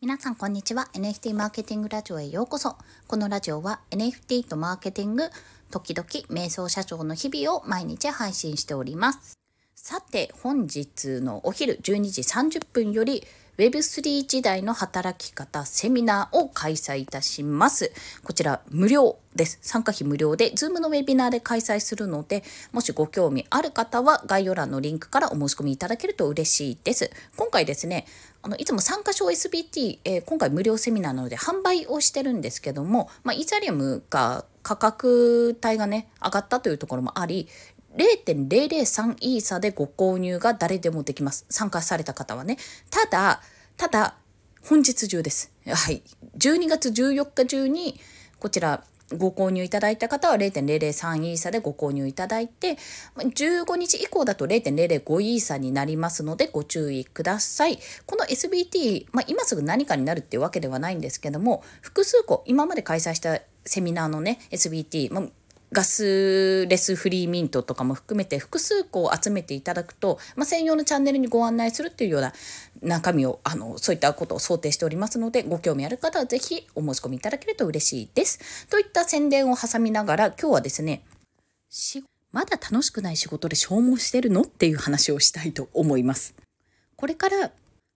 皆さんこんにちは。NFT マーケティングラジオへようこそ。このラジオは NFT とマーケティング時々瞑想社長の日々を毎日配信しております。さて本日のお昼12時30分より Web3 時代の働き方セミナーを開催いたします。こちら無料です。参加費無料で Zoom のウェビナーで開催するので、もしご興味ある方は概要欄のリンクからお申し込みいただけると嬉しいです。今回ですね、あのいつも参加賞 SBT、えー、今回無料セミナーなので販売をしてるんですけども、まあ、イーサリアムが価格帯がね上がったというところもあり0.003イーサでご購入が誰でもできます。参加された方はね。ただ、ただ、本日中です。はい。12月14日中に、こちら、ご購入いただいた方は0.003イーサでご購入いただいて、15日以降だと0.005イーサになりますのでご注意ください。この SBT、まあ、今すぐ何かになるっていうわけではないんですけども、複数個、今まで開催したセミナーのね、SBT、まあ、ガスレスフリーミントとかも含めて複数個集めていただくと、まあ、専用のチャンネルにご案内するっていうような中身をあのそういったことを想定しておりますのでご興味ある方は是非お申し込みいただけると嬉しいです。といった宣伝を挟みながら今日はですねまだ楽しくない仕事で消耗してるの？っていう話をしたいと思います。これから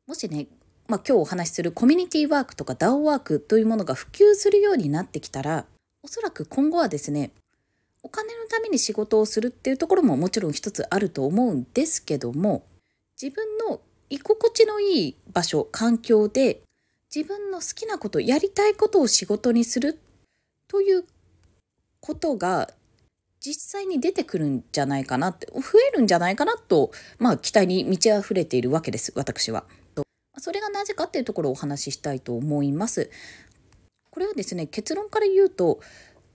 もしねまあ、今日お話しするコミュニティワークとか DAO ワークというものが普及するようになってきたらおそらく今後はですねお金のために仕事をするっていうところももちろん一つあると思うんですけども自分の居心地のいい場所環境で自分の好きなことやりたいことを仕事にするということが実際に出てくるんじゃないかなって増えるんじゃないかなと、まあ、期待に満ち溢れているわけです私は。それがなぜかっていうところをお話ししたいと思います。これはですね結論から言うと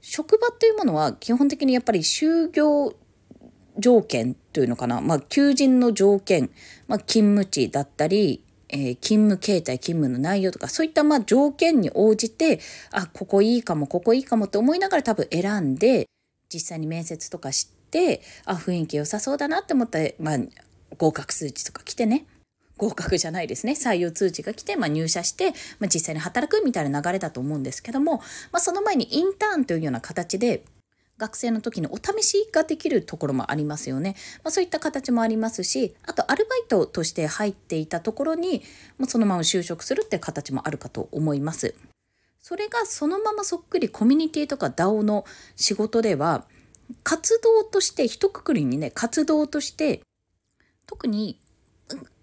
職場っていうものは基本的にやっぱり就業条件というのかな、まあ、求人の条件、まあ、勤務地だったり、えー、勤務形態勤務の内容とかそういったまあ条件に応じてあここいいかもここいいかもって思いながら多分選んで実際に面接とかしてあ雰囲気良さそうだなって思った、まあ、合格数値とか来てね。合格じゃないですね採用通知が来て、まあ、入社して、まあ、実際に働くみたいな流れだと思うんですけども、まあ、その前にインターンというような形で学生の時にお試しができるところもありますよね。まあ、そういった形もありますし、あとアルバイトとして入っていたところに、もうそのまま就職するって形もあるかと思います。それがそのままそっくりコミュニティとか DAO の仕事では、活動として、一括りにね、活動として、特に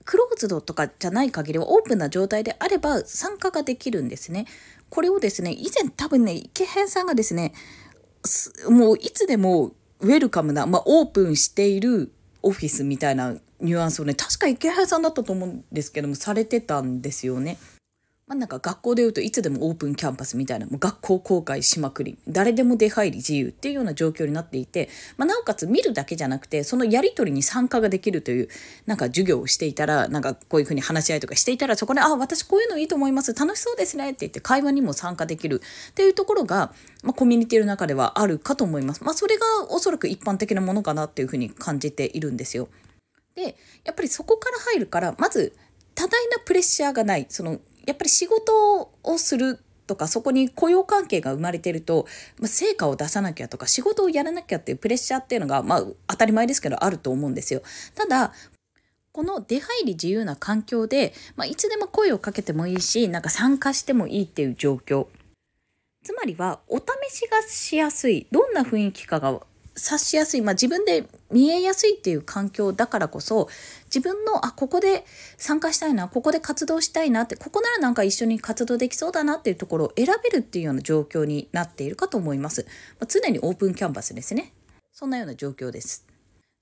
クローズドとかじゃない限りはオープンな状態であれば参加ができるんですね。これをですね、以前多分ね、池辺さんがですね、もういつでもウェルカムな、まあ、オープンしているオフィスみたいなニュアンスをね、確か池原さんだったと思うんですけども、されてたんですよね。まあ、なんか学校でいうといつでもオープンキャンパスみたいなもう学校公開しまくり誰でも出入り自由っていうような状況になっていて、まあ、なおかつ見るだけじゃなくてそのやり取りに参加ができるというなんか授業をしていたらなんかこういうふうに話し合いとかしていたらそこで「あ私こういうのいいと思います楽しそうですね」って言って会話にも参加できるっていうところが、まあ、コミュニティの中ではあるかと思います。まあ、それがおそらく一般的なものかなっていうふうに感じているんですよ。でやっぱりそこから入るからまず多大なプレッシャーがないそのやっぱり仕事をするとかそこに雇用関係が生まれてると、まあ、成果を出さなきゃとか仕事をやらなきゃっていうプレッシャーっていうのが、まあ、当たり前ですけどあると思うんですよ。ただこの出入り自由な環境で、まあ、いつでも声をかけてもいいしなんか参加してもいいっていう状況つまりはお試しがしやすいどんな雰囲気かが察しやすい、まあ、自分で見えやすいっていう環境だからこそ自分のあここで参加したいなここで活動したいなってここならなんか一緒に活動できそうだなっていうところを選べるっていうような状況になっているかと思います、まあ、常にオープンキャンバスですね。そんなような状況です。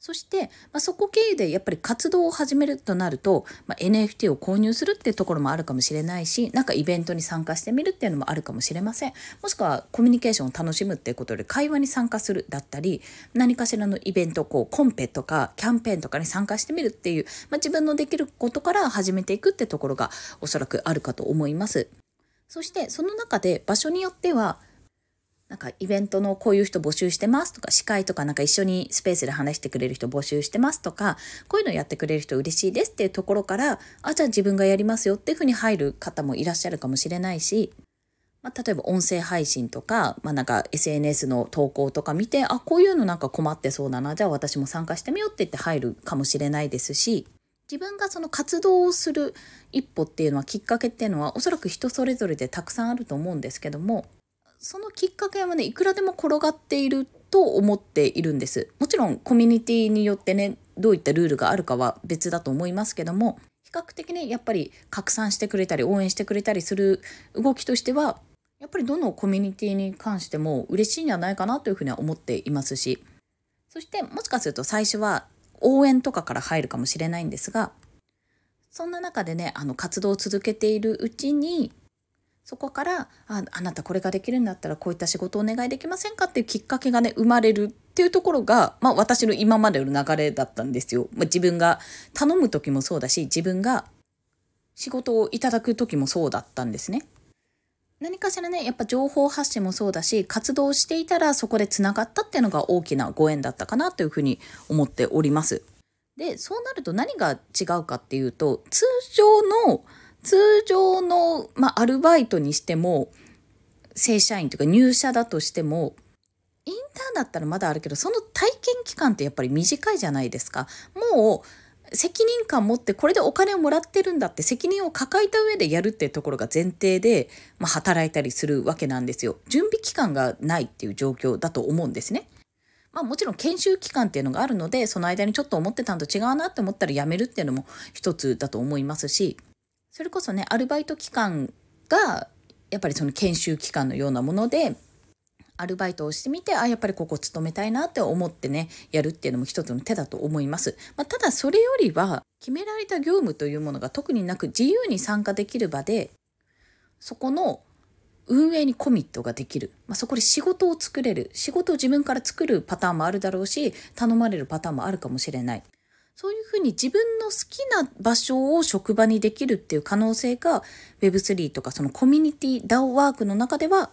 そして、まあ、そこ経由でやっぱり活動を始めるとなると、まあ、NFT を購入するっていうところもあるかもしれないし、なんかイベントに参加してみるっていうのもあるかもしれません。もしくはコミュニケーションを楽しむっていうことで会話に参加するだったり、何かしらのイベント、こう、コンペとかキャンペーンとかに参加してみるっていう、まあ、自分のできることから始めていくってところがおそらくあるかと思います。そしてその中で場所によってはなんかイベントのこういう人募集してますとか、司会とかなんか一緒にスペースで話してくれる人募集してますとか、こういうのやってくれる人嬉しいですっていうところから、あ、じゃあ自分がやりますよっていうふうに入る方もいらっしゃるかもしれないし、まあ、例えば音声配信とか、まあ、なんか SNS の投稿とか見て、あ、こういうのなんか困ってそうだな、じゃあ私も参加してみようって言って入るかもしれないですし、自分がその活動をする一歩っていうのはきっかけっていうのはおそらく人それぞれでたくさんあると思うんですけどもそのきっかけはねいくらでも転がっていると思っているんです。もちろんコミュニティによってねどういったルールがあるかは別だと思いますけども比較的ねやっぱり拡散してくれたり応援してくれたりする動きとしてはやっぱりどのコミュニティに関しても嬉しいんじゃないかなというふうには思っていますし。そしてもしかすると最初は応援とかから入るかもしれないんですがそんな中でねあの活動を続けているうちにそこからああなたこれができるんだったらこういった仕事をお願いできませんかっていうきっかけがね生まれるっていうところが、まあ、私の今までの流れだったんですよ。まあ、自分が頼む時もそうだし自分が仕事をいただく時もそうだったんですね。何かしらねやっぱ情報発信もそうだし活動していたらそこでつながったっていうのが大きなご縁だったかなというふうに思っております。でそうなると何が違うかっていうと通常の通常の、まあ、アルバイトにしても正社員というか入社だとしてもインターンだったらまだあるけどその体験期間ってやっぱり短いじゃないですか。もう責任感持ってこれでお金をもらってるんだって責任を抱えた上でやるっていうところが前提で、まあ、働いたりするわけなんですよ。準備期間がないっていう状況だと思うんですね。まあもちろん研修期間っていうのがあるのでその間にちょっと思ってたんと違うなって思ったら辞めるっていうのも一つだと思いますしそれこそねアルバイト期間がやっぱりその研修期間のようなものでアルバイトをしてみて、あ、やっぱりここ勤めたいなって思ってね、やるっていうのも一つの手だと思います。まあ、ただそれよりは、決められた業務というものが特になく自由に参加できる場で、そこの運営にコミットができる。まあ、そこで仕事を作れる。仕事を自分から作るパターンもあるだろうし、頼まれるパターンもあるかもしれない。そういうふうに自分の好きな場所を職場にできるっていう可能性が Web3 とかそのコミュニティ DAO ワークの中では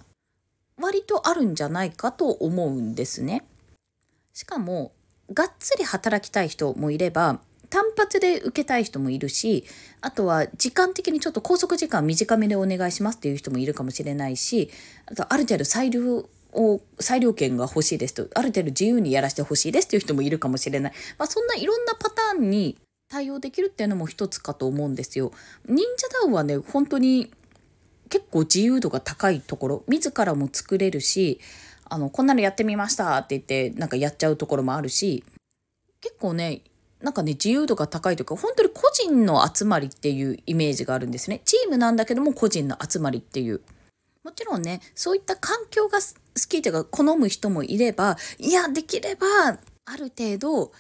割とあるんじゃないかと思うんですね。しかも、がっつり働きたい人もいれば、単発で受けたい人もいるし、あとは時間的にちょっと拘束時間短めでお願いしますっていう人もいるかもしれないし、あとある程度裁量、裁量権が欲しいですと、ある程度自由にやらせてほしいですっていう人もいるかもしれない。まあそんないろんなパターンに対応できるっていうのも一つかと思うんですよ。忍者ダウンはね、本当に結構自由度が高いところ自らも作れるしあのこんなのやってみましたって言ってなんかやっちゃうところもあるし結構ねなんかね自由度が高いというか本当に個人の集まりっていうイメージがあるんですねチームなんだけども個人の集まりっていうもちろんねそういった環境が好きというか好む人もいればいやできればある程度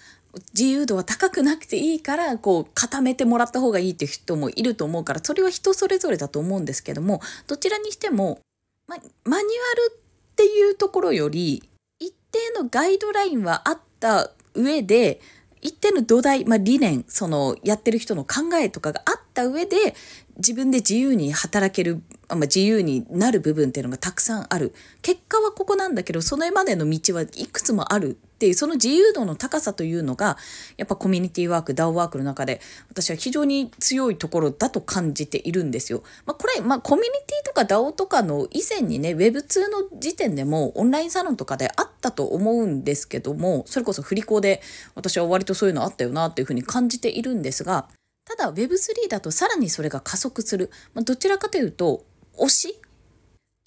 自由度は高くなくていいからこう固めてもらった方がいいっていう人もいると思うからそれは人それぞれだと思うんですけどもどちらにしても、ま、マニュアルっていうところより一定のガイドラインはあった上で一定の土台、まあ、理念そのやってる人の考えとかがあった上で自分で自由に働ける、まあ、自由になる部分っていうのがたくさんある結果はここなんだけどそのまでの道はいくつもあるっていうその自由度の高さというのがやっぱコミュニティワーク DAO ワークの中で私は非常に強いところだと感じているんですよ。まあ、これ、まあ、コミュニティとか DAO とかの以前にね Web2 の時点でもオンラインサロンとかであったと思うんですけどもそれこそ振り子で私は割とそういうのあったよなっていうふうに感じているんですがただ Web3 だとさらにそれが加速する、まあ、どちらかというと推し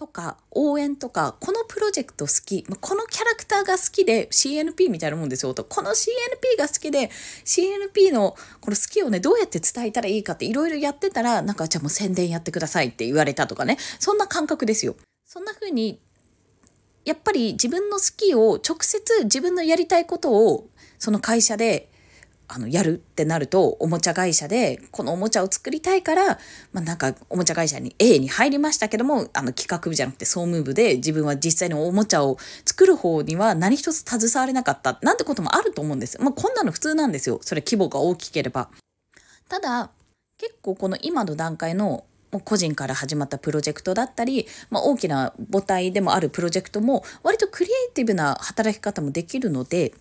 とか応援とかこのプロジェクト好きこのキャラクターが好きで CNP みたいなもんですよとこの CNP が好きで CNP のこの好きをねどうやって伝えたらいいかっていろいろやってたらなんかじゃあもう宣伝やってくださいって言われたとかねそんな感覚ですよ。そんな風にやっぱり自分の好きを直接自分のやりたいことをその会社であの、やるってなると、おもちゃ会社で、このおもちゃを作りたいから、まあ、なんか、おもちゃ会社に A に入りましたけども、あの、企画部じゃなくて総務部で、自分は実際におもちゃを作る方には何一つ携われなかった、なんてこともあると思うんです。まあ、こんなの普通なんですよ。それ規模が大きければ。ただ、結構この今の段階の個人から始まったプロジェクトだったり、まあ、大きな母体でもあるプロジェクトも割とクリエイティブな働き方もできるので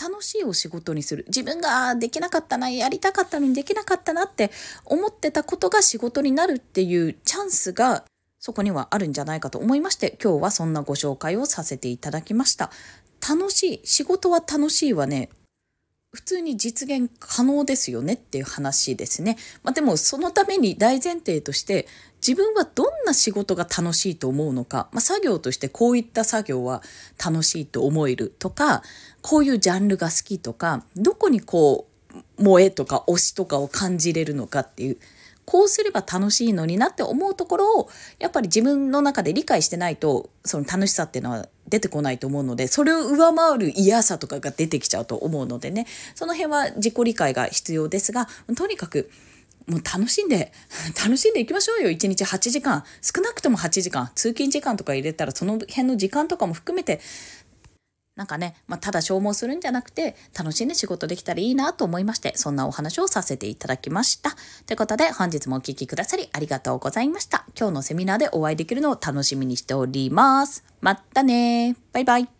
楽しいお仕事にする。自分ができなかったなやりたかったのにできなかったなって思ってたことが仕事になるっていうチャンスがそこにはあるんじゃないかと思いまして今日はそんなご紹介をさせていただきました。楽しい仕事は楽しいはね普通に実現可能ですよねっていう話ですね。まあ、でもそのために大前提として自分はどんな仕事が楽しいと思うのか、まあ、作業としてこういった作業は楽しいと思えるとかこういうジャンルが好きとかどこにこう萌えとか推しとかを感じれるのかっていうこうすれば楽しいのになって思うところをやっぱり自分の中で理解してないとその楽しさっていうのは出てこないと思うのでそれを上回る嫌さとかが出てきちゃうと思うのでねその辺は自己理解が必要ですがとにかくもう楽しんで、楽しんでいきましょうよ。1日8時間。少なくとも8時間。通勤時間とか入れたら、その辺の時間とかも含めて、なんかね、まあ、ただ消耗するんじゃなくて、楽しんで仕事できたらいいなと思いまして、そんなお話をさせていただきました。ということで、本日もお聴きくださりありがとうございました。今日のセミナーでお会いできるのを楽しみにしております。またねバイバイ。